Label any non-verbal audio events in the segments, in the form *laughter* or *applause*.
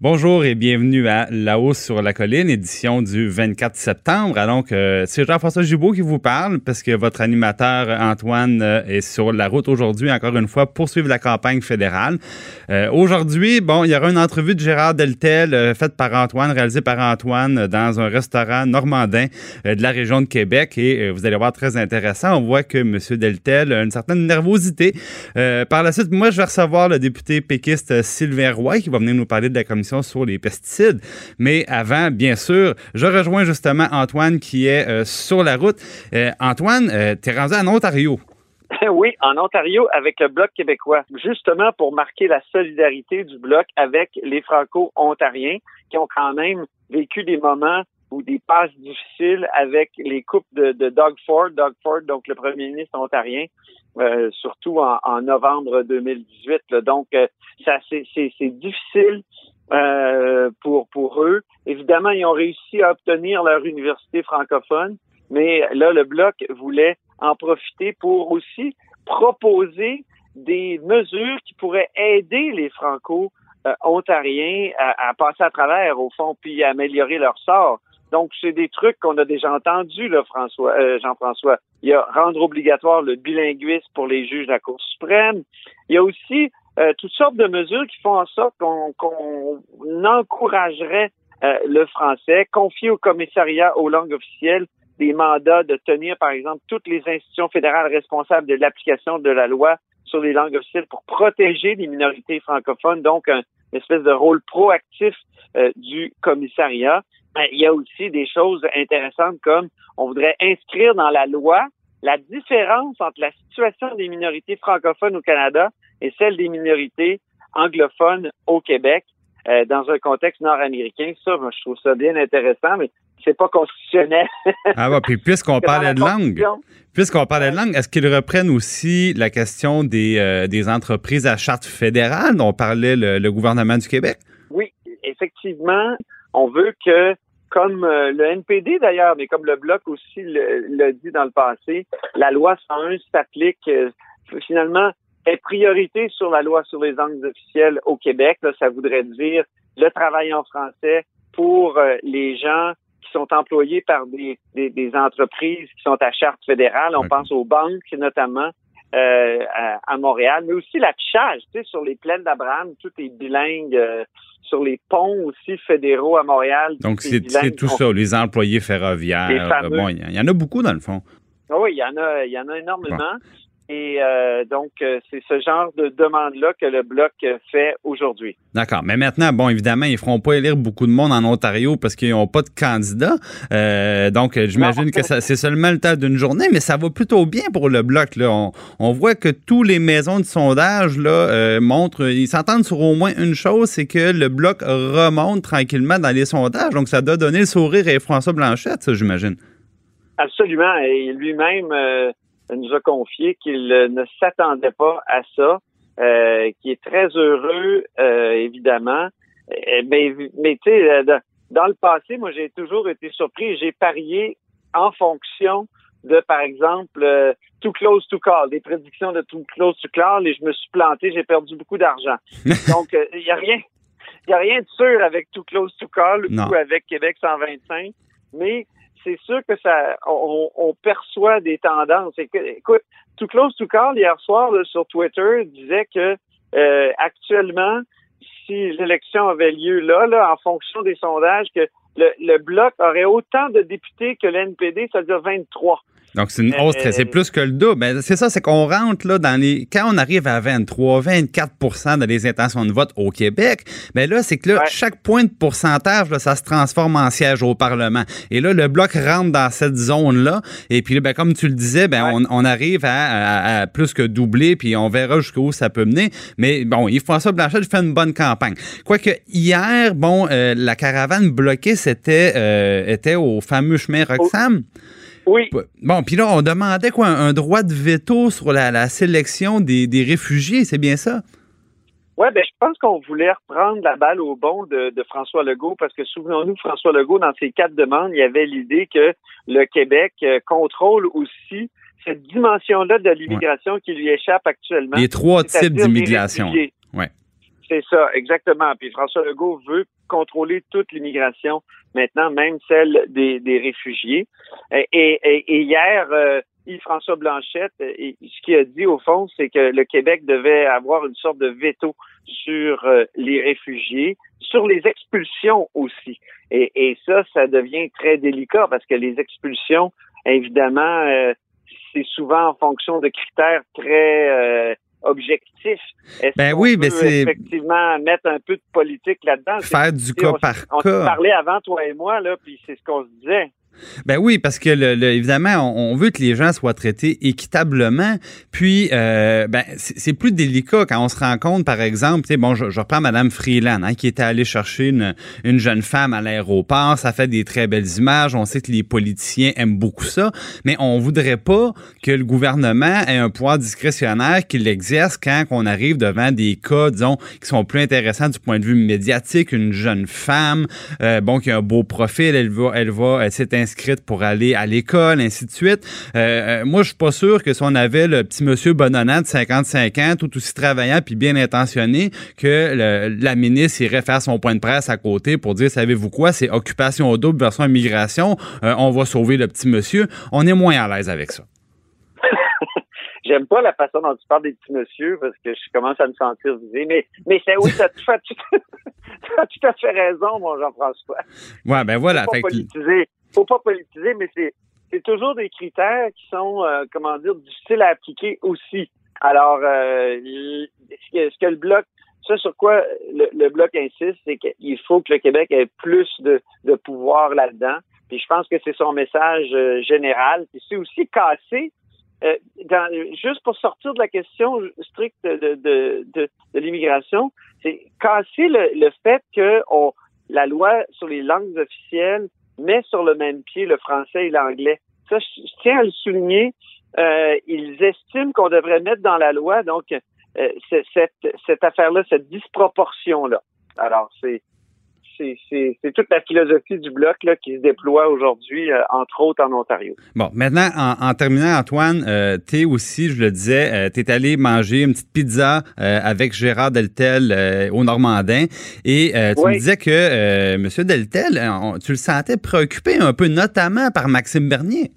Bonjour et bienvenue à La Hausse sur la colline, édition du 24 septembre. Donc, euh, c'est Jean-François Gibault qui vous parle parce que votre animateur Antoine euh, est sur la route aujourd'hui, encore une fois, pour suivre la campagne fédérale. Euh, aujourd'hui, bon, il y aura une entrevue de Gérard Deltel faite par Antoine, réalisée par Antoine dans un restaurant normandin de la région de Québec et vous allez voir très intéressant. On voit que M. Deltel a une certaine nervosité. par la suite, moi, je vais recevoir le député péquiste Sylvain Roy qui va venir nous parler de la sur les pesticides. Mais avant, bien sûr, je rejoins justement Antoine qui est euh, sur la route. Euh, Antoine, euh, tu es rendu en Ontario. *laughs* Oui, en Ontario avec le Bloc québécois, justement pour marquer la solidarité du Bloc avec les Franco-Ontariens qui ont quand même vécu des moments ou des passes difficiles avec les coupes de, Doug Ford, Doug Ford, donc le premier ministre ontarien, surtout en, novembre 2018. Donc, ça c'est difficile euh, pour, pour eux. Évidemment, ils ont réussi à obtenir leur université francophone, mais là, le Bloc voulait en profiter pour aussi proposer des mesures qui pourraient aider les Franco-Ontariens à, passer à travers, au fond, puis à améliorer leur sort. Donc, c'est des trucs qu'on a déjà entendus, là, François, euh, Jean-François. Il y a rendre obligatoire le bilinguisme pour les juges de la Cour suprême. Il y a aussi euh, toutes sortes de mesures qui font en sorte qu'on encouragerait euh, le français, confier au commissariat aux langues officielles des mandats de tenir, par exemple, toutes les institutions fédérales responsables de l'application de la loi sur les langues officielles pour protéger les minorités francophones, donc un, une espèce de rôle proactif euh, du commissariat. Il y a aussi des choses intéressantes comme on voudrait inscrire dans la loi la différence entre la situation des minorités francophones au Canada et celle des minorités anglophones au Québec euh, dans un contexte nord-américain. Ça, moi, je trouve ça bien intéressant, mais c'est pas constitutionnel. *laughs* ah bah, puis puisqu'on parlait de langue, puisqu'on parlait de langue, est-ce qu'ils reprennent aussi la question des, euh, des entreprises à charte fédérale dont parlait le, gouvernement du Québec? Oui, effectivement, on veut que comme euh, le NPD d'ailleurs, mais comme le Bloc aussi l'a dit dans le passé, la loi 101 s'applique finalement est priorité sur la loi sur les langues officielles au Québec. ça voudrait dire le travail en français pour euh, les gens qui sont employés par des, des, entreprises qui sont à charte fédérale. On pense aux banques notamment euh, à, Montréal, mais aussi l'affichage, tu sais, sur les plaines d'Abraham, tout est bilingue. Euh, sur les ponts aussi fédéraux à Montréal. Donc, c'est tout ça, les employés ferroviaires. bon, il y, en a beaucoup dans le fond. Ah oui, il y en a, il y en a énormément. Et euh, donc, euh, c'est ce genre de demande-là que le Bloc fait aujourd'hui. D'accord. Mais maintenant, bon, évidemment, ils ne feront pas élire beaucoup de monde en Ontario parce qu'ils n'ont pas de candidat. Euh, donc, j'imagine que c'est seulement le temps d'une journée, mais ça va plutôt bien pour le Bloc. Là. On, voit que tous les maisons de sondage là, montrent, ils s'entendent sur au moins une chose, c'est que le Bloc remonte tranquillement dans les sondages. Donc, ça doit donner le sourire à François Blanchette, ça, j'imagine. Absolument. Et lui-même nous a confié qu'il ne s'attendait pas à ça, euh, qui est très heureux, euh, évidemment. Euh, mais, mais tu sais, dans le passé, moi, j'ai toujours été surpris. J'ai parié en fonction de, par exemple, too close to call, des prédictions de too close to call, et je me suis planté, j'ai perdu beaucoup d'argent. *laughs* Donc, il n'y a rien, il a rien de sûr avec too close to call ou avec Québec 125, mais c'est sûr que ça, on, perçoit des tendances. Écoute, tout close to call hier soir sur Twitter disait que euh, actuellement, si l'élection avait lieu là, là, en fonction des sondages, que le, le bloc aurait autant de députés que l'NPD, c'est-à-dire 23. Donc, c'est une hausse très, c'est plus que le double. Mais c'est ça, c'est qu'on rentre là dans les, quand on arrive à 23, 24% dans les intentions de vote au Québec, mais ben là, c'est que là, chaque point de pourcentage, là, ça se transforme en siège au Parlement. Et là, le bloc rentre dans cette zone-là. Et puis, ben, comme tu le disais, ben, on, on, arrive à, à, plus que doubler, puis on verra jusqu'où ça peut mener. Mais bon, Yves-François Blanchet fait une bonne campagne. Quoique, hier, bon, euh, la caravane bloquée, c'était, euh, était au fameux chemin Roxham. Oui. Bon, puis là, on demandait quoi, un droit de veto sur la, sélection des, réfugiés, c'est bien ça? Oui, ben, je pense qu'on voulait reprendre la balle au bon de, François Legault parce que souvenons-nous, François Legault, dans ses quatre demandes, il y avait l'idée que le Québec euh, contrôle aussi cette dimension-là de l'immigration qui lui échappe actuellement. Les trois types d'immigration. Ouais C'est ça, exactement. Puis François Legault veut contrôler toute l'immigration, maintenant même celle des, réfugiés. Et, hier, euh, Yves-François Blanchette, ce qu'il a dit au fond, c'est que le Québec devait avoir une sorte de veto sur euh, les réfugiés, sur les expulsions aussi. Et, ça, ça devient très délicat parce que les expulsions, évidemment, euh, c'est souvent en fonction de critères très objectifs. Ben oui, mais c'est effectivement mettre un peu de politique là-dedans? Faire du cas par cas. On parlait avant toi et moi là, puis c'est ce qu'on se disait. Ben oui, parce que évidemment, on, veut que les gens soient traités équitablement. Puis, euh, ben, c'est plus délicat quand on se rend compte, par exemple, tu sais, bon, je, reprends Madame Freeland, hein, qui était allée chercher une, une jeune femme à l'aéroport. Ça fait des très belles images. On sait que les politiciens aiment beaucoup ça, mais on voudrait pas que le gouvernement ait un pouvoir discrétionnaire qu'il exerce quand on arrive devant des cas, disons, qui sont plus intéressants du point de vue médiatique. Une jeune femme, euh, bon, qui a un beau profil, elle va, elle va, elle inscrite pour aller à l'école, ainsi de suite. Euh, euh, moi, je suis pas sûr que si on avait le petit monsieur Bonhonnat de 55 ans, tout aussi travaillant puis bien intentionné, que la ministre irait faire son point de presse à côté pour dire, savez-vous quoi, c'est occupation double versus immigration, euh, on va sauver le petit monsieur. On est moins à l'aise avec ça. *laughs* J'aime pas la façon dont tu parles des petits monsieur parce que je commence à me sentir visé. Mais, mais c'est oui, ça? Tu as tout à fait raison, mon Jean-François. Ouais, ben voilà. Politiser. Faut pas politiser, mais c'est, c'est toujours des critères qui sont, euh, comment dire, difficiles à appliquer aussi. Alors, euh, ce, que, le bloc, ça sur quoi le, bloc insiste, c'est qu'il faut que le Québec ait plus de, de pouvoir là-dedans. Puis je pense que c'est son message euh, général. Puis c'est aussi cassé euh, dans, juste pour sortir de la question stricte de, de, de, de l'immigration, c'est casser le, le fait que on, la loi sur les langues officielles met sur le même pied le français et l'anglais. Ça, je, tiens à le souligner. Euh, ils estiment qu'on devrait mettre dans la loi donc euh, cette, cette affaire-là, cette disproportion-là. Alors, c'est c'est toute la philosophie du bloc là, qui se déploie aujourd'hui, euh, entre autres en Ontario. Bon, maintenant, en, terminant, Antoine, euh, tu es aussi, je le disais, euh, tu es allé manger une petite pizza avec Gérard Deltel au Normandin et tu me disais que M. Deltel, tu le sentais préoccupé un peu, notamment par Maxime Bernier.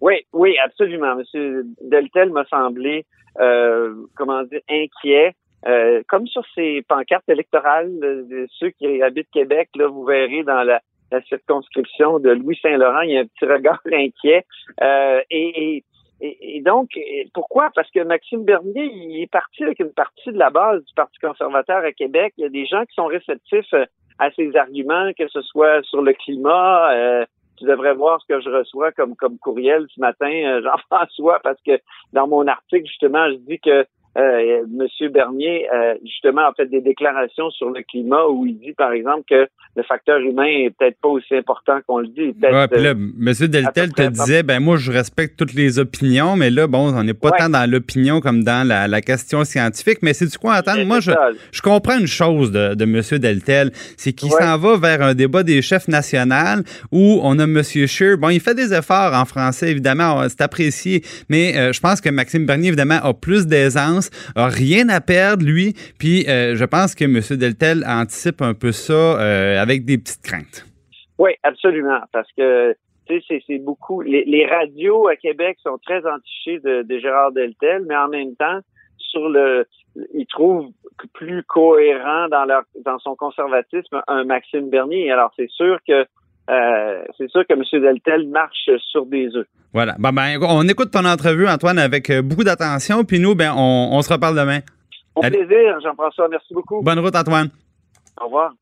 Oui, oui, absolument. M. Deltel m'a semblé, comment dire, inquiet. Euh, comme sur ces pancartes électorales, de, ceux qui habitent Québec, là, vous verrez dans la, circonscription de Louis Saint-Laurent, il y a un petit regard *laughs* inquiet. Euh, et, et, donc, pourquoi? Parce que Maxime Bernier, il est parti avec une partie de la base du Parti conservateur à Québec. Il y a des gens qui sont réceptifs euh, à ses arguments, que ce soit sur le climat. Euh, tu devrais voir ce que je reçois comme, comme courriel ce matin, *laughs* Jean-François, parce que dans mon article, justement, je dis que euh, Monsieur Bernier, euh, justement, a fait des déclarations sur le climat où il dit, par exemple, que le facteur humain est peut-être pas aussi important qu'on le dit. Ouais, puis là, Monsieur Deltel te disait, ben moi, je respecte toutes les opinions, mais là, bon, on n'est pas tant dans l'opinion comme dans la, question scientifique. Mais c'est du quoi attendre? Moi, je, je, comprends une chose de, de Monsieur Deltel, c'est qu'il s'en va vers un débat des chefs nationaux où on a Monsieur Scheer. Bon, il fait des efforts en français, évidemment, c'est apprécié, mais euh, je pense que Maxime Bernier, évidemment, a plus d'aisance a rien à perdre, lui. Puis euh, je pense que M. Deltel anticipe un peu ça euh, avec des petites craintes. Oui, absolument. Parce que tu sais, c'est beaucoup. Les, radios à Québec sont très entichées de, Gérard Deltel, mais en même temps, sur le, ils trouvent plus cohérent dans leur dans son conservatisme un Maxime Bernier. Alors c'est sûr que euh, c'est sûr que M. Deltel marche sur des œufs. Voilà. Ben, ben, on écoute ton entrevue, Antoine, avec euh, beaucoup d'attention, puis nous, ben, on, se reparle demain. Au plaisir, Jean-François. Merci beaucoup. Bonne route, Antoine. Au revoir.